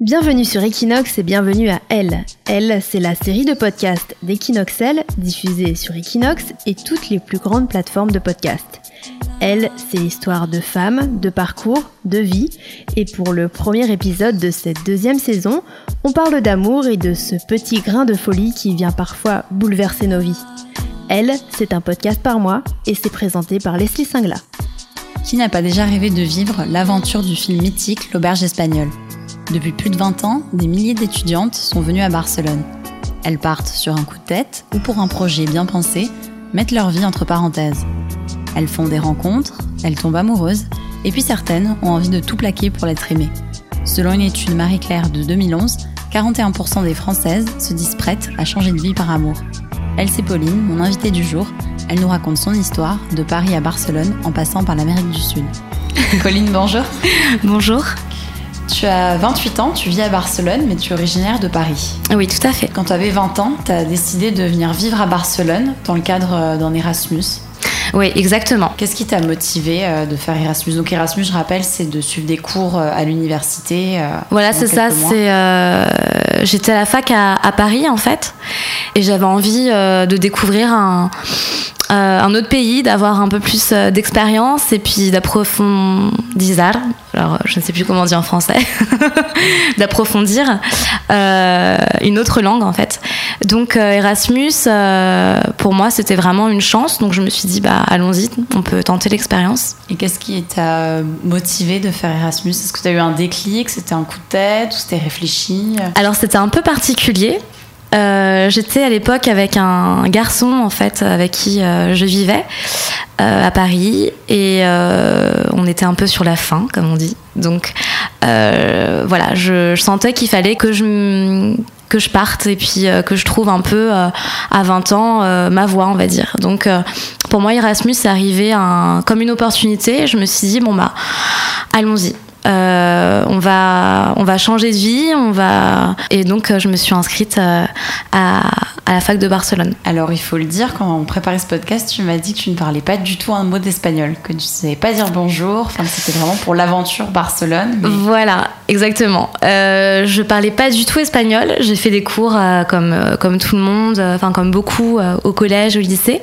Bienvenue sur Equinox et bienvenue à Elle. Elle, c'est la série de podcasts d'Equinoxel diffusée sur Equinox et toutes les plus grandes plateformes de podcasts. Elle, c'est l'histoire de femmes, de parcours, de vie. Et pour le premier épisode de cette deuxième saison, on parle d'amour et de ce petit grain de folie qui vient parfois bouleverser nos vies. Elle, c'est un podcast par mois et c'est présenté par Leslie Singla. Qui n'a pas déjà rêvé de vivre l'aventure du film mythique L'Auberge espagnole? Depuis plus de 20 ans, des milliers d'étudiantes sont venues à Barcelone. Elles partent sur un coup de tête ou pour un projet bien pensé, mettent leur vie entre parenthèses. Elles font des rencontres, elles tombent amoureuses, et puis certaines ont envie de tout plaquer pour l'être aimée. Selon une étude Marie-Claire de 2011, 41% des Françaises se disent prêtes à changer de vie par amour. Elle, c'est Pauline, mon invitée du jour. Elle nous raconte son histoire de Paris à Barcelone en passant par l'Amérique du Sud. Pauline, bonjour. Bonjour. Tu as 28 ans, tu vis à Barcelone, mais tu es originaire de Paris. Oui, tout à fait. Quand tu avais 20 ans, tu as décidé de venir vivre à Barcelone dans le cadre euh, d'un Erasmus. Oui, exactement. Qu'est-ce qui t'a motivé euh, de faire Erasmus? Donc Erasmus, je rappelle, c'est de suivre des cours euh, à l'université. Voilà, c'est ça. C'est j'étais à la fac à, à, Paris en fait, et j'avais envie de découvrir un un autre pays, d'avoir un peu plus euh, d'expérience et puis d'approfondir, alors je ne sais plus comment dire en français, d'approfondir euh, une autre langue en fait. Donc Erasmus, pour moi, c'était vraiment une chance. Donc je me suis dit, bah allons-y, on peut tenter l'expérience. Et qu'est-ce qui t'a motivé de faire Erasmus? Est-ce que tu as eu un déclic? C'était un coup de tête? Ou c'était réfléchi? Alors c'était un peu particulier. Euh, j'étais à l'époque avec un garçon en fait avec qui euh, je vivais euh, à Paris et on était un peu sur la fin comme on dit. Donc voilà, je, sentais qu'il fallait que je que je parte et puis que je trouve un peu à 20 ans ma voie on va dire. Donc pour moi Erasmus c'est arrivé un, comme une opportunité. Je me suis dit bon bah allons-y. Euh, on va on va changer de vie, on va et donc euh, je me suis inscrite euh, à, à, la fac de Barcelone. Alors il faut le dire quand on préparait ce podcast, tu m'as dit que tu ne parlais pas du tout un mot d'espagnol, que tu ne savais pas dire bonjour. Enfin c'était vraiment pour l'aventure Barcelone. Voilà, exactement. Euh, je parlais pas du tout espagnol. J'ai fait des cours comme comme tout le monde, enfin comme beaucoup au collège, au lycée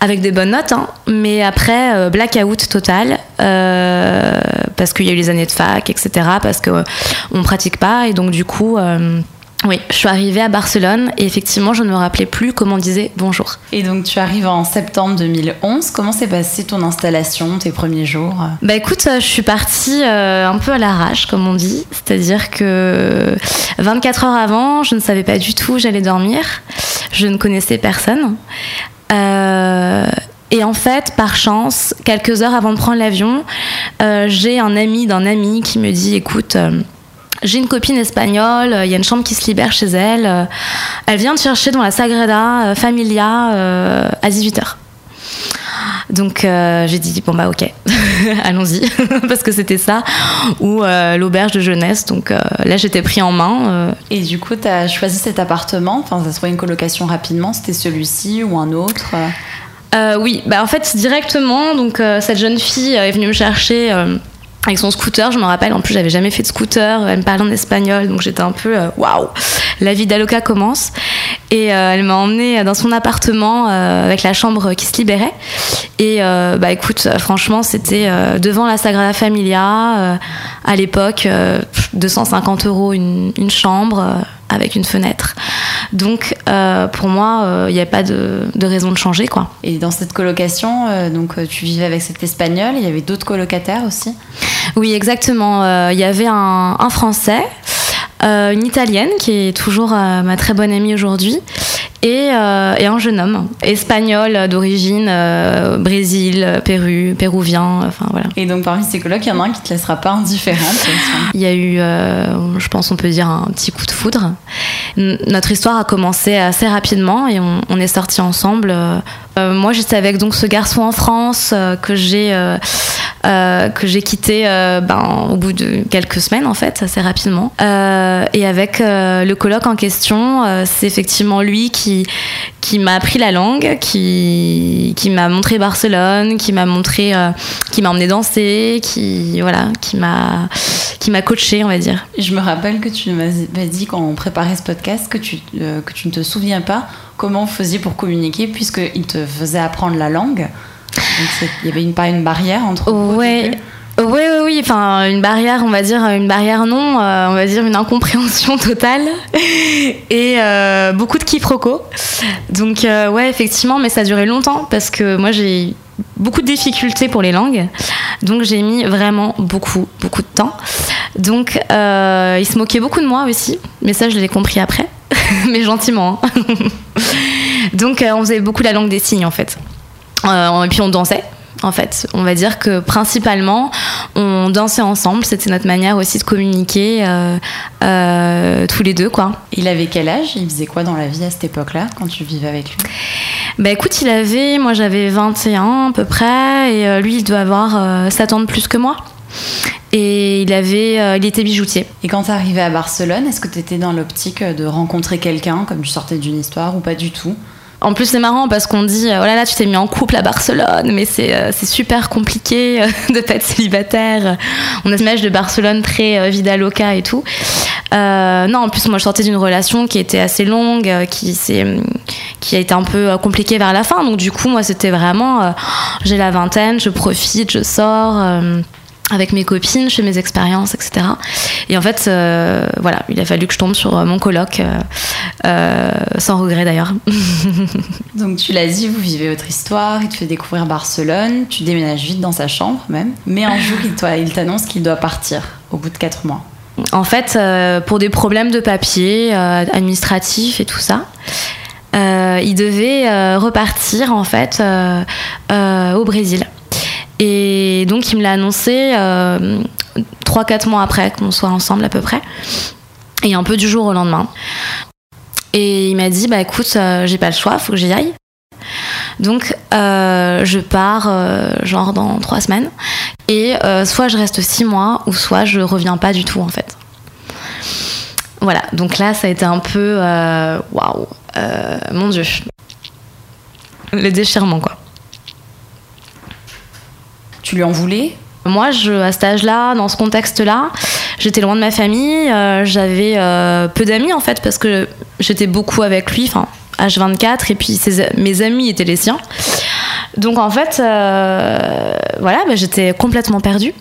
avec des bonnes notes, hein. mais après, euh, blackout total, euh, parce qu'il y a eu les années de fac, etc., parce qu'on ne pratique pas, et donc du coup... Euh, oui, je suis arrivée à Barcelone et effectivement, je ne me rappelais plus comment on disait bonjour. Et donc, tu arrives en septembre 2011. Comment s'est passée ton installation, tes premiers jours? Bah écoute, je suis partie un peu à l'arrache, comme on dit. C'est-à-dire que 24 heures avant, je ne savais pas du tout où j'allais dormir. Je ne connaissais personne. Euh, et en fait, par chance, quelques heures avant de prendre l'avion, euh, j'ai un ami d'un ami qui me dit écoute, euh, j'ai une copine espagnole, il y a une chambre qui se libère chez elle. elle vient de chercher dans la Sagrada Familia à 18h. Donc j'ai dit bon bah ok, allons-y parce que c'était ça ou l'auberge de jeunesse. Donc là j'étais pris en main. Et du coup tu as choisi cet appartement, enfin ça soit une colocation rapidement, c'était celui-ci ou un autre? Euh, oui, bah en fait directement, donc euh, cette jeune fille est venue me chercher euh, avec son scooter, je me rappelle, en plus j'avais jamais fait de scooter, elle me parlait en espagnol, donc j'étais un peu waouh, la vie d'Aloca commence. Et elle m'a emmenée dans son appartement avec la chambre qui se libérait. Et bah écoute, franchement, c'était devant la Sagrada Familia, à l'époque, 250 euros une, une chambre avec une fenêtre. Donc euh, pour moi, il euh, n'y avait pas de, de, raison de changer quoi. Et dans cette colocation, euh, donc tu vivais avec cet espagnol, il y avait d'autres colocataires aussi? Oui, exactement. Il y avait un, un Français. Une italienne qui est toujours ma très bonne amie aujourd'hui et, euh, et, un jeune homme espagnol d'origine euh, Brésil, Pérou, péruvien, enfin voilà. Et donc parmi ces colocs, il y en a un qui te laissera pas indifférente. il y a eu, euh, je pense, on peut dire un petit coup de foudre. Notre histoire a commencé assez rapidement et on, est sortis ensemble. moi, j'étais avec donc ce garçon en France que j'ai que j'ai quitté ben, au bout de quelques semaines en fait, assez rapidement. et avec le colloque en question, c'est effectivement lui qui qui m'a appris la langue, qui, qui m'a montré Barcelone, qui m'a montré, qui m'a emmené danser, qui voilà, qui m'a qui m'a coaché, on va dire. Je me rappelle que tu m'as dit quand on préparait ce podcast que tu que tu ne te souviens pas comment vous faisiez pour communiquer puisqu'il te faisait apprendre la langue. il y avait une, pas une barrière entre vous Oui, oui, oui, enfin une barrière, on va dire une barrière non, euh, on va dire une incompréhension totale et euh, beaucoup de quiproquos. Donc euh, ouais, effectivement, mais ça a duré longtemps parce que moi j'ai beaucoup de difficultés pour les langues, donc j'ai mis vraiment beaucoup, beaucoup de temps. Donc il se moquait beaucoup de moi aussi, mais ça je l'ai compris après. mais gentiment. Hein. Donc euh, on faisait beaucoup la langue des signes en fait. Euh, et puis on dansait en fait. On va dire que principalement, on dansait ensemble. C'était notre manière aussi de communiquer euh, tous les deux, quoi. Il avait quel âge? Il faisait quoi dans la vie à cette époque-là, quand tu vivais avec lui? Bah écoute, il avait, moi j'avais 21 à peu près, et lui il doit avoir 7 ans de plus que moi et il avait euh, il était bijoutier. Et quand tu arrivé à Barcelone, est-ce que tu étais dans l'optique de rencontrer quelqu'un comme tu sortais d'une histoire ou pas du tout? En plus, c'est marrant parce qu'on dit, oh là là, tu t'es mis en couple à Barcelone, mais c'est euh, super compliqué euh, de pas être célibataire. On a cette image de Barcelone très vida loca et tout. non, en plus, moi, je sortais d'une relation qui était assez longue, qui, qui a été un peu compliquée vers la fin. Donc, du coup, moi, c'était vraiment, j'ai la vingtaine, je profite, je sors avec mes copines, chez mes expériences, etc. Et en fait, euh, voilà, il a fallu que je tombe sur euh, mon colloque, euh, sans regret d'ailleurs. Donc tu l'as dit, vous vivez votre histoire, il te fait découvrir Barcelone, tu déménages vite dans sa chambre même, mais un jour il t'annonce qu'il doit partir au bout de quatre mois. En fait, pour des problèmes de papier administratifs et tout ça, il devait repartir en fait au Brésil. Et donc, il me l'a annoncé euh, 3-4 mois après qu'on soit ensemble à peu près. Et un peu du jour au lendemain. Et il m'a dit, bah écoute, euh, j'ai pas le choix, faut que j'y aille. Donc, euh, je pars euh, genre dans 3 semaines. Et soit je reste 6 mois, ou soit je reviens pas du tout en fait. Voilà, donc là, ça a été un peu. Waouh! mon Dieu! Le déchirement, quoi. Tu lui en voulais moi, je, à cet âge-là, dans ce contexte-là, j'étais loin de ma famille, euh, j'avais euh, peu d'amis en fait, parce que j'étais beaucoup avec lui, enfin, H24, et puis mes amis étaient les siens. Donc en fait, euh, voilà, bah, j'étais complètement perdue.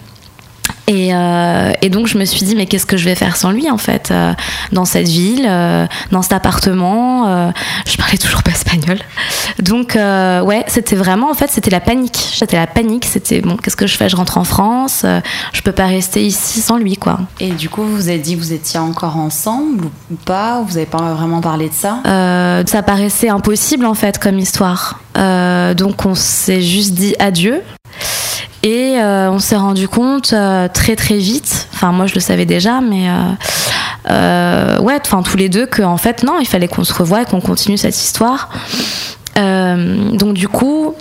Euh, et, donc je me suis dit mais qu'est-ce que je vais faire sans lui en fait euh, dans cette ville, euh, dans cet appartement. je parlais toujours pas espagnol. Donc ouais, c'était vraiment en fait c'était la panique. C'était la panique. C'était bon qu'est-ce que je fais? Je rentre en France. je peux pas rester ici sans lui quoi. Et du coup vous vous êtes dit que vous étiez encore ensemble ou pas? Vous avez pas vraiment parlé de ça? Ça paraissait impossible en fait comme histoire. donc on s'est juste dit adieu. Et euh, on s'est rendu compte euh, très très vite, enfin moi je le savais déjà, mais euh, ouais, enfin tous les deux qu'en fait non, il fallait qu'on se revoie et qu'on continue cette histoire. donc du coup,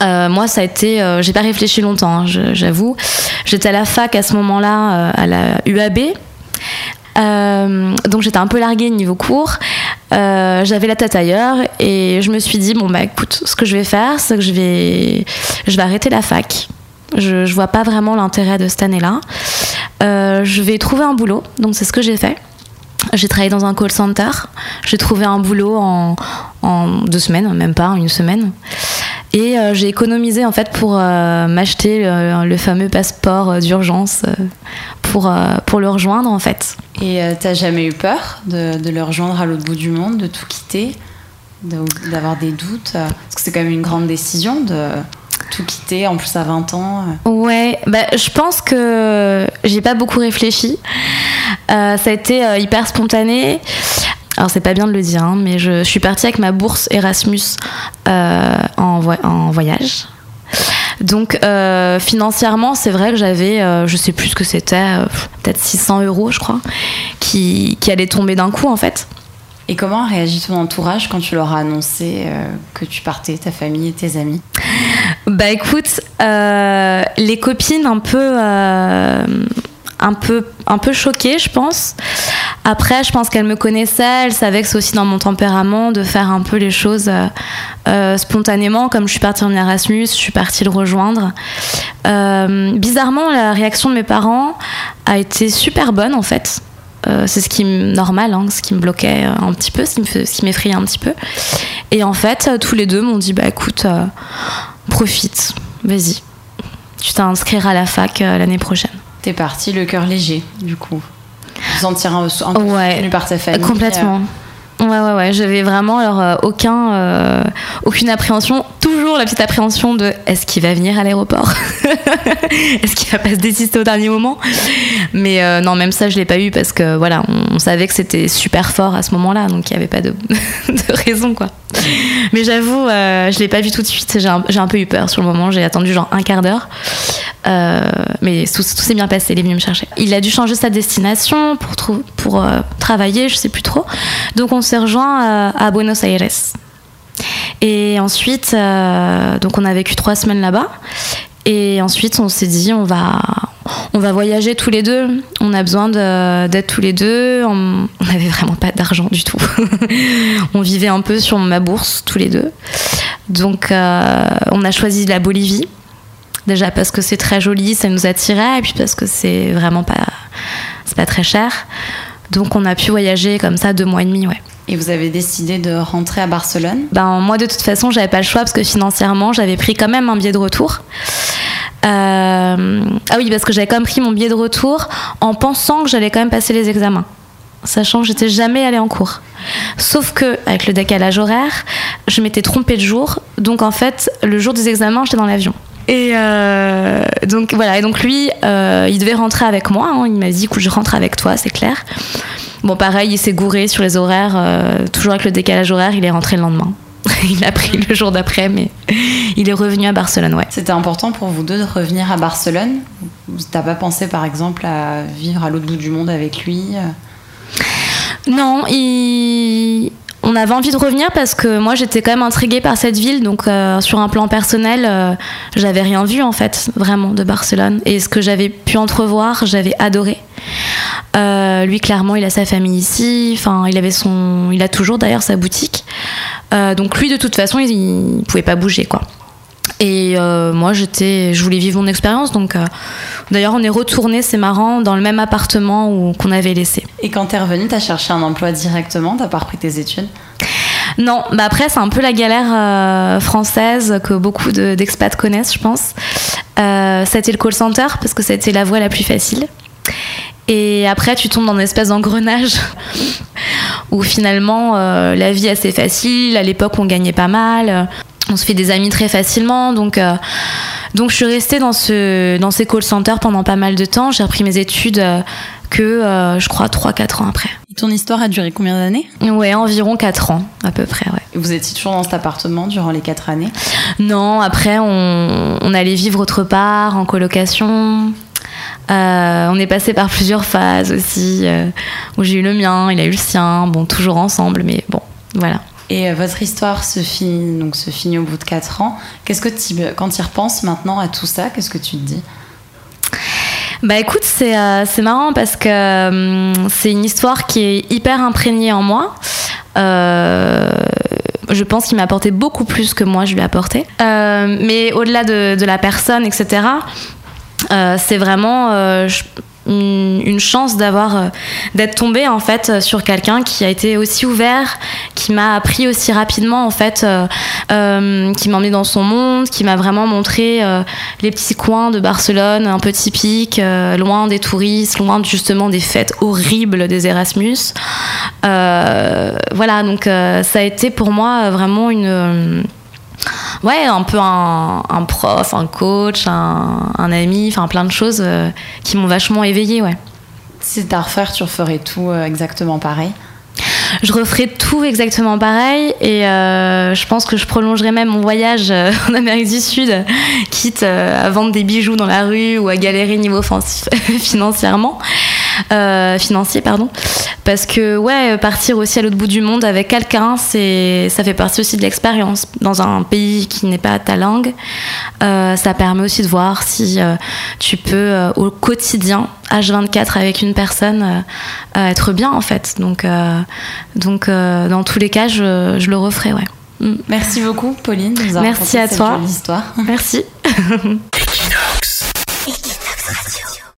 moi ça a été, j'ai pas réfléchi longtemps, hein, j'avoue. J'étais à la fac à ce moment-là, à la UAB. donc j'étais un peu larguée niveau cours. j'avais la tête ailleurs et je me suis dit bon bah écoute, ce que je vais faire, c'est que je vais, je vais arrêter la fac. Je, je vois pas vraiment l'intérêt de cette année-là. Euh, je vais trouver un boulot, donc c'est ce que j'ai fait. J'ai travaillé dans un call center. J'ai trouvé un boulot en, deux semaines, même pas, une semaine. Et euh, j'ai économisé en fait pour euh, m'acheter le, fameux passeport d'urgence pour, pour le rejoindre en fait. Et t'as jamais eu peur de, de le rejoindre à l'autre bout du monde, de tout quitter, d'avoir des doutes? Parce que c'est quand même une grande décision de tout quitter, en plus à 20 ans Ouais, bah, je pense que j'ai pas beaucoup réfléchi. Euh, ça a été euh, hyper spontané. Alors c'est pas bien de le dire, hein, mais je, suis partie avec ma bourse Erasmus euh, en, en, voyage. Donc financièrement, c'est vrai que j'avais, je sais plus ce que c'était, peut-être 600 euros, je crois, qui, qui allaient tomber d'un coup en fait. Et comment a réagi ton entourage quand tu leur as annoncé que tu partais, ta famille et tes amis? Bah écoute, les copines un peu un peu, un peu choquée, je pense. Après, je pense qu'elle me connaissait, elle savait que c'est aussi dans mon tempérament de faire un peu les choses euh, euh, spontanément. Comme je suis partie en Erasmus, je suis partie le rejoindre. Euh, bizarrement, la réaction de mes parents a été super bonne en fait. c'est ce qui est normal, hein, ce qui me bloquait un petit peu, ce qui m'effrayait un petit peu. Et en fait, tous les deux m'ont dit bah écoute, profite, vas-y, tu t'inscriras à la fac l'année prochaine. T'es parti le cœur léger, du coup. Sentir un, un peu ouais, par ta famille. Complètement. Ouais, ouais, ouais. J'avais vraiment alors, euh, aucun, euh, aucune appréhension. Toujours la petite appréhension de est-ce qu'il va venir à l'aéroport? Est-ce qu'il va pas se désister au dernier moment? Mais euh, non, même ça, je l'ai pas eu parce que voilà, on, savait que c'était super fort à ce moment-là, donc il n'y avait pas de, de, raison, quoi. Mais j'avoue, je l'ai pas vu tout de suite. J'ai un, peu eu peur sur le moment. J'ai attendu genre un quart d'heure. mais tout, s'est bien passé. Il est venu me chercher. Il a dû changer sa destination pour, pour travailler, je sais plus trop. Donc on s'est rejoint euh, à Buenos Aires. Et ensuite, euh, donc on a vécu trois semaines là-bas. Et ensuite, on s'est dit, on va, on va voyager tous les deux. On a besoin d'être tous les deux. On n'avait vraiment pas d'argent du tout. on vivait un peu sur ma bourse tous les deux. Donc, euh, on a choisi la Bolivie. Déjà parce que c'est très joli, ça nous attirait, et puis parce que c'est vraiment pas, c'est pas très cher. Donc, on a pu voyager comme ça deux mois et demi, ouais. Et vous avez décidé de rentrer à Barcelone? Ben moi de toute façon j'avais pas le choix parce que financièrement j'avais pris quand même un billet de retour. Euh, ah oui parce que j'avais quand même pris mon billet de retour en pensant que j'allais quand même passer les examens, sachant que j'étais jamais allée en cours. Sauf que avec le décalage horaire, je m'étais trompée de jour, donc en fait le jour des examens j'étais dans l'avion. Et euh, donc voilà, et donc lui, euh, il devait rentrer avec moi. Hein. il m'a dit, écoute, je rentre avec toi, c'est clair. Bon, pareil, il s'est gouré sur les horaires, toujours avec le décalage horaire, il est rentré le lendemain. il a pris le jour d'après, mais il est revenu à Barcelone, ouais. C'était important pour vous deux de revenir à Barcelone T'as pas pensé, par exemple, à vivre à l'autre bout du monde avec lui Non, il on avait envie de revenir parce que moi j'étais quand même intriguée par cette ville, donc euh, sur un plan personnel, euh, j'avais rien vu en fait vraiment de Barcelone et ce que j'avais pu entrevoir, j'avais adoré. Euh, lui clairement, il a sa famille ici, enfin il avait son, il a toujours d'ailleurs sa boutique, donc lui de toute façon il, il pouvait pas bouger quoi. Et euh, moi, j'étais, je voulais vivre mon expérience. Donc, euh, d'ailleurs, on est retourné, c'est marrant, dans le même appartement où qu'on avait laissé. Et quand t'es revenue, t'as cherché un emploi directement? T'as pas repris tes études? Non, bah après, c'est un peu la galère euh, française que beaucoup d'expats connaissent, je pense. c'était le call center parce que c'était la voie la plus facile. Et après, tu tombes dans une espèce d'engrenage où finalement, la vie est assez facile. À l'époque, on gagnait pas mal on se fait des amis très facilement. Donc, euh, donc je suis restée dans, ce, dans ces call centers pendant pas mal de temps. J'ai repris mes études euh, que, euh, je crois, 3-4 ans après. Et ton histoire a duré combien d'années? Ouais, environ 4 ans, à peu près, ouais. Et vous étiez toujours dans cet appartement durant les 4 années? Non, après, on, on, allait vivre autre part, en colocation. On est passé par plusieurs phases aussi, où j'ai eu le mien, il a eu le sien, bon, toujours ensemble, mais bon, voilà. Et euh, votre histoire se finit, donc se finit au bout de 4 ans. Qu'est-ce que tu, quand tu repenses maintenant à tout ça, qu'est-ce que tu te dis? Bah écoute, c'est euh, marrant parce que euh, c'est une histoire qui est hyper imprégnée en moi. Euh, je pense qu'il m'a apporté beaucoup plus que moi je lui ai apporté. mais au-delà de, de, la personne, etc., c'est vraiment une, chance d'avoir euh, d'être tombée en fait euh, sur quelqu'un qui a été aussi ouvert, qui m'a appris aussi rapidement en fait, euh, qui m'a emmené dans son monde, qui m'a vraiment montré les petits coins de Barcelone un peu typiques, loin des touristes, loin justement des fêtes horribles des Erasmus. voilà, donc ça a été pour moi vraiment une ouais, un peu un, prof, un coach, un, ami, enfin plein de choses euh, qui m'ont vachement éveillée, ouais. Si c'était à refaire, tu referais tout euh, exactement pareil. Je referais tout exactement pareil et euh, je pense que je prolongerais même mon voyage en Amérique du Sud, quitte à vendre des bijoux dans la rue ou à galérer niveau financièrement, financier pardon, parce que ouais, partir aussi à l'autre bout du monde avec quelqu'un, c'est ça fait partie aussi de l'expérience dans un pays qui n'est pas ta langue. Euh, ça permet aussi de voir si euh, tu peux euh, au quotidien H24 avec une personne être bien en fait. Donc donc dans tous les cas, je, je le referai ouais. Mm. Merci beaucoup, Pauline. Merci à toi. Histoire. Merci. Equinox. Equinox Radio.